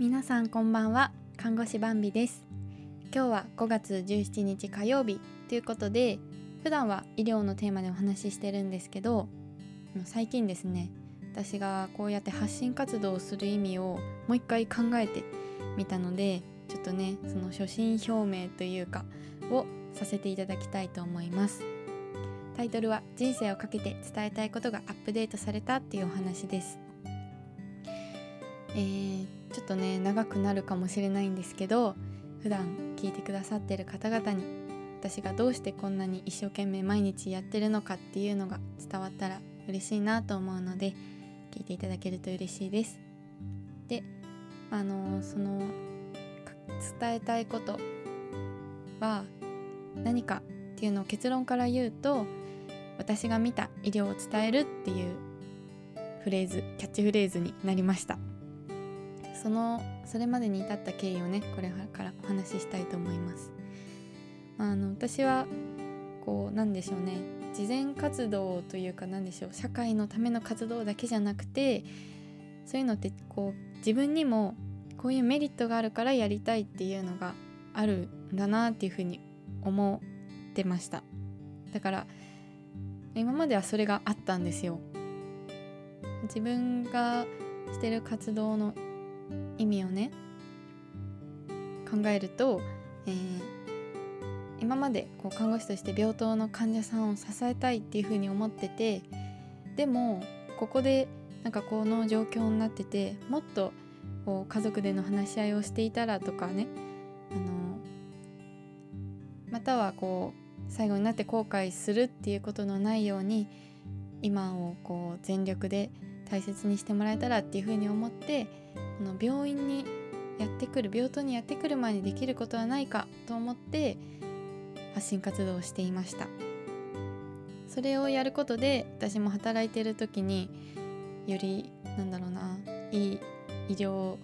皆さんこんばんは。看護師バンビです。今日は5月17日火曜日。ということで普段は医療のテーマでお話ししてるんですけど最近ですね私がこうやって発信活動をする意味をもう一回考えてみたのでちょっとねその初心表明というかをさせていただきたいと思います。タイトルは人生をかけて伝えたいことがアップデートされたっていうお話です。えー、ちょっとね長くなるかもしれないんですけど普段聞いてくださってる方々に私がどうしてこんなに一生懸命毎日やってるのかっていうのが伝わったら嬉しいなと思うので聞いていただけると嬉しいです。であのその伝えたいことは何かっていうのを結論から言うと私が見た医療を伝えるっていうフレーズキャッチフレーズになりましたそのそれまでに至った経緯をねこれからお話ししたいと思います。あの私はこうなんでしょうね。慈善活動というか何でしょう。社会のための活動だけじゃなくてそういうのってこう自分にもこういうメリットがあるからやりたいっていうのがあるんだなっていうふうに思ってました。だから今まではそれがあったんですよ。自分がしてる活動の意味をね考えると、えー今までこう看護師として病棟の患者さんを支えたいっていうふうに思っててでもここでなんかこの状況になっててもっとこう家族での話し合いをしていたらとかねあのまたはこう最後になって後悔するっていうことのないように今をこう全力で大切にしてもらえたらっていうふうに思っての病院にやってくる病棟にやってくる前にできることはないかと思って発信活動をしていました。それをやることで私も働いてる時によりなんだろうないい医療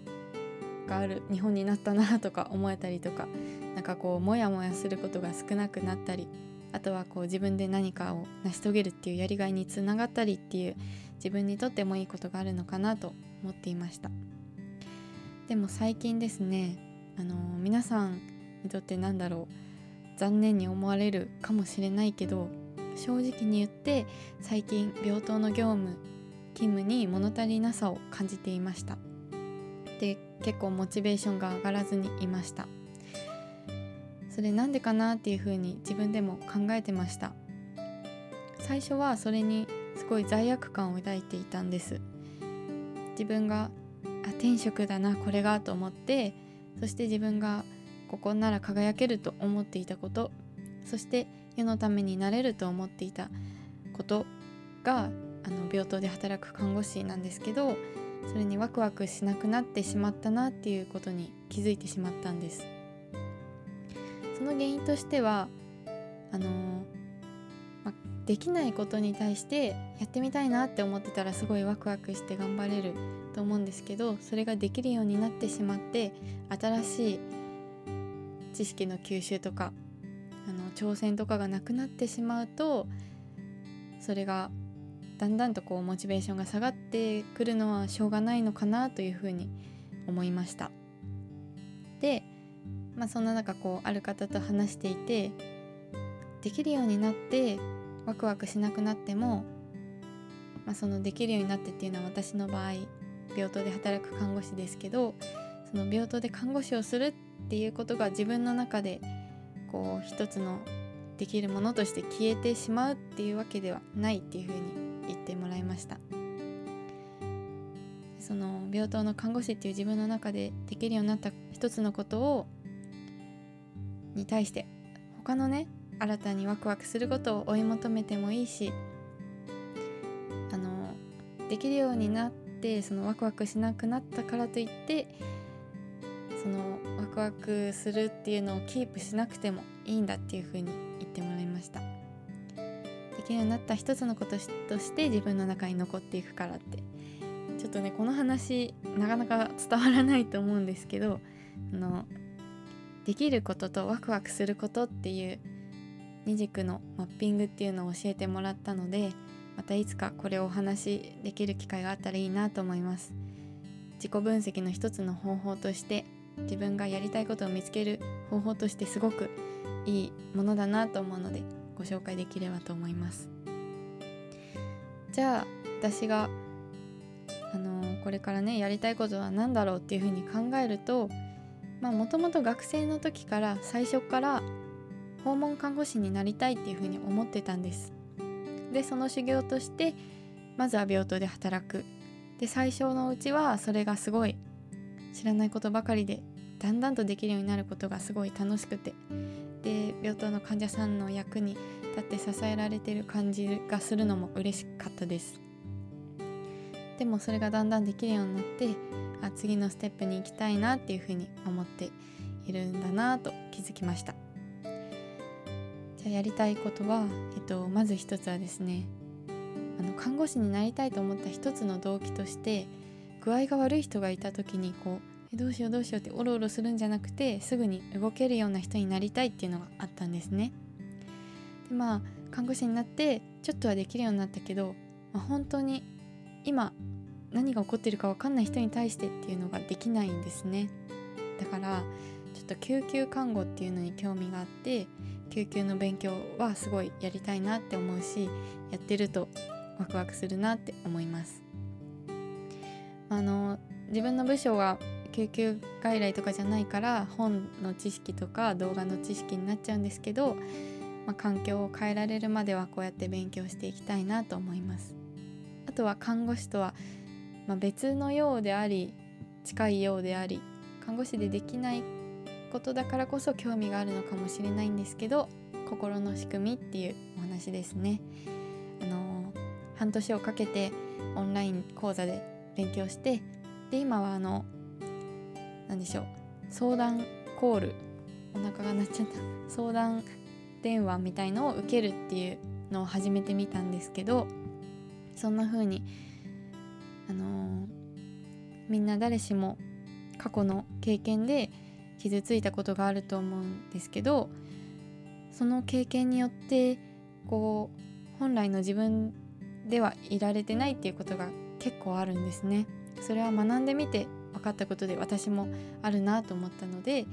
がある日本になったなとか思えたりとかなんかこうモヤモヤすることが少なくなったりあとはこう自分で何かを成し遂げるっていうやりがいにつながったりっていう自分にとってもいいことがあるのかなと思っていました。でも最近ですねあの皆さんにとってなんだろう残念に思われるかもしれないけど正直に言って最近病棟の業務勤務に物足りなさを感じていました。で結構モチベーションが上がらずにいました。それなんでかなっていうふうに自分でも考えてました。最初はそれにすごい罪悪感を抱いていたんです。自分があ転職だなこれがと思ってそして自分がここなら輝けると思っていたことそして世のためになれると思っていたことがあの病棟で働く看護師なんですけどそれにワクワクしなくなってしまったなっていうことに気づいてしまったんです。その原因としてはあのま、できないことに対してやってみたいなって思ってたらすごいワクワクして頑張れると思うんですけどそれができるようになってしまって新しい知識の吸収とかあの挑戦とかがなくなってしまうとそれがだんだんとこうモチベーションが下がってくるのはしょうがないのかなというふうに思いました。で、まあ、そんな中こうある方と話していてできるようになってワクワクしなくなっても、まあ、そのできるようになってっていうのは私の場合病棟で働く看護師ですけどその病棟で看護師をするっていうことが自分の中でこう一つのできるものとして消えてしまうっていうわけではないっていうふうに言ってもらいました。その病棟の看護師っていう自分の中でできるようになった一つのことをに対して他のね新たにワクワクすることを追い求めてもいいしあのできるようになってそのワクワクしなくなったからといってそのワクワクするっていうのをキープしなくてもいいんだっていうふうに言ってもらいました。できるようになった一つのこととして自分の中に残っていくからって。ちょっとねこの話なかなか伝わらないと思うんですけどあのできることとワクワクすることっていう二軸のマッピングっていうのを教えてもらったのでまたいつかこれをお話しできる機会があったらいいなと思います。自己分析の一つの方法として自分がやりたいことを見つける方法としてすごくいいものだなと思うのでご紹介できればと思います。じゃあ私があのー、これからねやりたいことは何だろうっていうふうに考えるとまあもともと学生の時から最初から訪問看護師になりたいっていうふうに思ってたんです。でその修行としてまずは病棟で働く。で最初のうちはそれがすごい知らないことばかりでだんだんとできるようになることがすごい楽しくて。で病棟の患者さんの役に立って支えられてる感じがするのも嬉しかったです。でもそれがだんだんできるようになってあ次のステップに行きたいなっていうふうに思っているんだなと気づきました。ゃあやりたいことは、えっと、まず一つはですねあの看護師になりたいと思った一つの動機として具合が悪い人がいた時にこうえどうしようどうしようっておろおろするんじゃなくてすぐに動けるような人になりたいっていうのがあったんですね。でまあ看護師になってちょっとはできるようになったけど、まあ、本当に今何が起こってるか分かんない人に対してっていうのができないんですね。だからちょっと救急看護っていうのに興味があって救急の勉強はすごいやりたいなって思うしやってるとワクワクするなって思います。あの自分の部署が救急外来とかじゃないから本の知識とか動画の知識になっちゃうんですけど、まあ、環境を変えられるまではこうやって勉強していきたいなと思います。あとは看護師とは、まあ、別のようであり近いようであり看護師でできないことだからこそ興味があるのかもしれないんですけど心の仕組みっていうお話ですね。あの半年をかけてオンライン講座で勉強してで今はあの何でしょう相談コールお腹が鳴っちゃった相談電話みたいのを受けるっていうのを始めてみたんですけどそんな風にあのー、みんな誰しも過去の経験で傷ついたことがあると思うんですけどその経験によってこう本来の自分ではいられてないっていうことが結構あるんですね。それは学んでみて分かったことで私もあるなと思ったので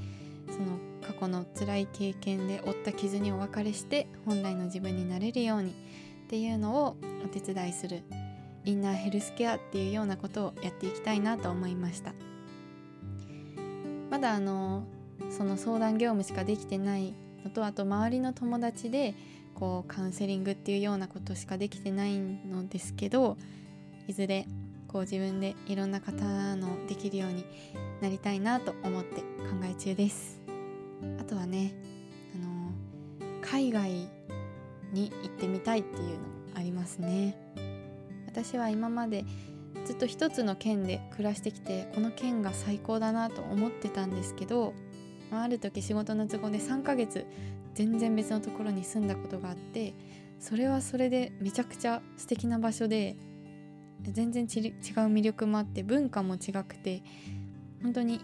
その過去の辛い経験で負った傷にお別れして本来の自分になれるようにっていうのをお手伝いするインナーヘルスケアっていうようなことをやっていきたいなと思いましたまだあのその相談業務しかできてないのとあと周りの友達でこうカウンセリングっていうようなことしかできてないのですけどいずれこう自分でいろんな方のできるようになりたいなと思って考え中です。あとはねあの海外に行ってみたいっていうのありますね。私は今までずっと一つの県で暮らしてきてこの県が最高だなと思ってたんですけどある時仕事の都合で3ヶ月全然別のところに住んだことがあってそれはそれでめちゃくちゃ素敵な場所で全然違う魅力もあって文化も違くて本当に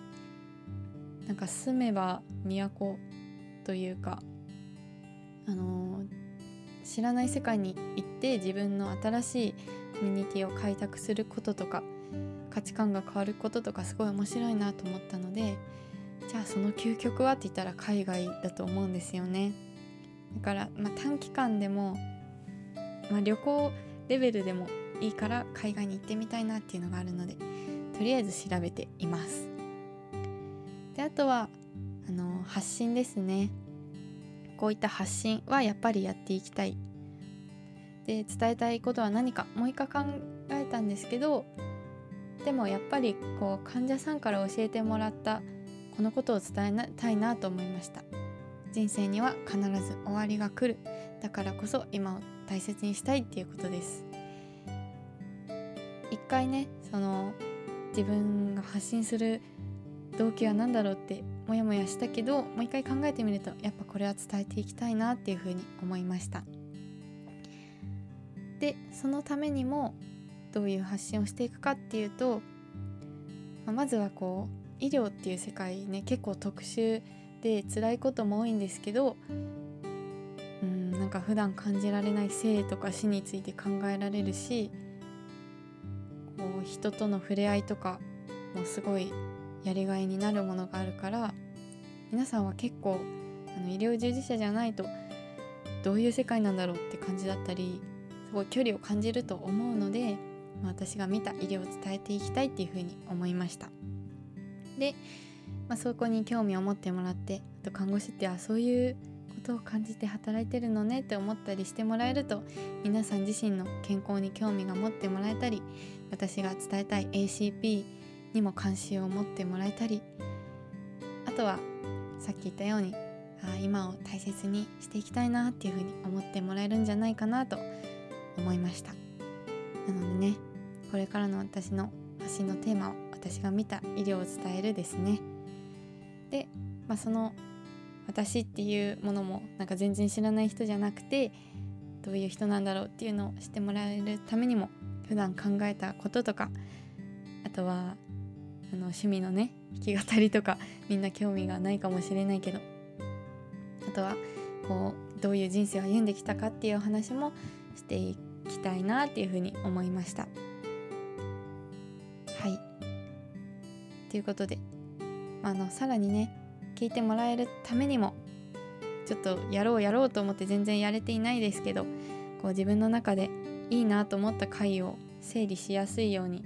なんか住めば都というかあのー、知らない世界に行って自分の新しいコミュニティを開拓することとか価値観が変わることとかすごい面白いなと思ったのでじゃあその究極はって言ったら海外だと思うんですよね。だから、まあ、短期間でも、まあ、旅行レベルでもいいから海外に行ってみたいなっていうのがあるのでとりあえず調べています。であとはあの発信ですね。こういった発信はやっぱりやっていきたい。で伝えたいことは何か。もう一回考えたんですけどでもやっぱりこう患者さんから教えてもらったこのことを伝えたいなと思いました。人生には必ず終わりが来る。だからこそ今を大切にしたいっていうことです。一回ねその自分が発信する動機は何だろうってモヤモヤしたけどもう一回考えてみるとやっぱこれは伝えていきたいなっていうふうに思いました。でそのためにもどういう発信をしていくかっていうと、まあ、まずはこう医療っていう世界ね結構特殊で辛いことも多いんですけどうんなんか普段感じられない生とか死について考えられるしこう人との触れ合いとかもすごいやりがいになるものがあるから皆さんは結構あの医療従事者じゃないとどういう世界なんだろうって感じだったりすごい距離を感じると思うので、まあ、私が見た医療を伝えていきたいっていうふうに思いました。で、まあ、そこに興味を持ってもらってあと看護師ってあそういうことを感じて働いてるのねって思ったりしてもらえると皆さん自身の健康に興味が持ってもらえたり私が伝えたい ACP にも関心を持ってもらえたりあとはさっき言ったようにあ今を大切にしていきたいなっていうふうに思ってもらえるんじゃないかなと思いました。なのでねこれからの私の発信のテーマを私が見た医療を伝えるですね。で、まあ、その私っていうものもなんか全然知らない人じゃなくてどういう人なんだろうっていうのを知ってもらえるためにも普段考えたこととかあとはあの趣味のね弾き語りとかみんな興味がないかもしれないけどあとはこうどういう人生を歩んできたかっていうお話もしていきたいなっていうふうに思いました。はいということで、あのさらにね聞いてもらえるためにもちょっとやろうやろうと思って全然やれていないですけどこう自分の中でいいなと思った回を整理しやすいように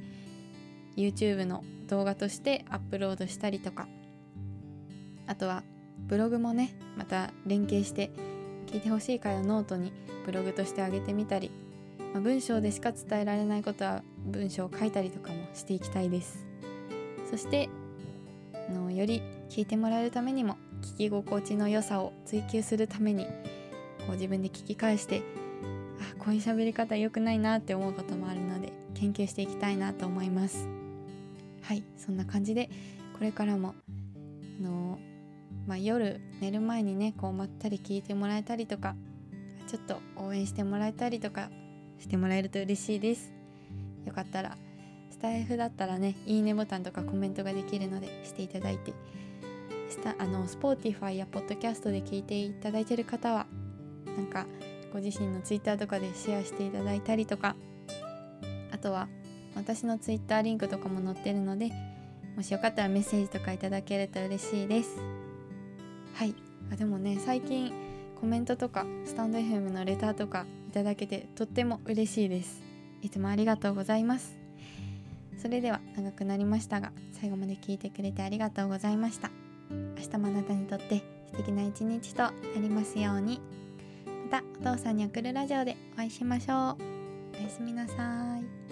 YouTube の動画としてアップロードしたりとか。あとはブログもねまた連携して聞いてほしい回をノートにブログとして上げてみたり、まあ、文章でしか伝えられないことは文章を書いたりとかもしていきたいです。そしてあのより聞いてもらえるためにも聞き心地の良さを追求するためにこう自分で聞き返してあこういう喋り方良くないなって思うこともあるので研究していきたいなと思います。はいそんな感じでこれからもあのまあ、夜寝る前にねこうまったり聞いてもらえたりとかちょっと応援してもらえたりとかしてもらえると嬉しいです。よかったらスタイフだったらねいいねボタンとかコメントができるのでしていただいてスタあの Spotify や Podcast で聞いていただいてる方はなんかご自身の Twitter とかでシェアしていただいたりとかあとは私の Twitter リンクとかも載ってるのでもしよかったらメッセージとかいただけると嬉しいです。はい。あでもね最近コメントとかスタンド FM のレターとかいただけてとっても嬉しいです。いつもありがとうございます。それでは長くなりましたが最後まで聞いてくれてありがとうございました。明日もあなたにとって素敵な一日となりますように。またお父さんに送るラジオでお会いしましょう。おやすみなさい。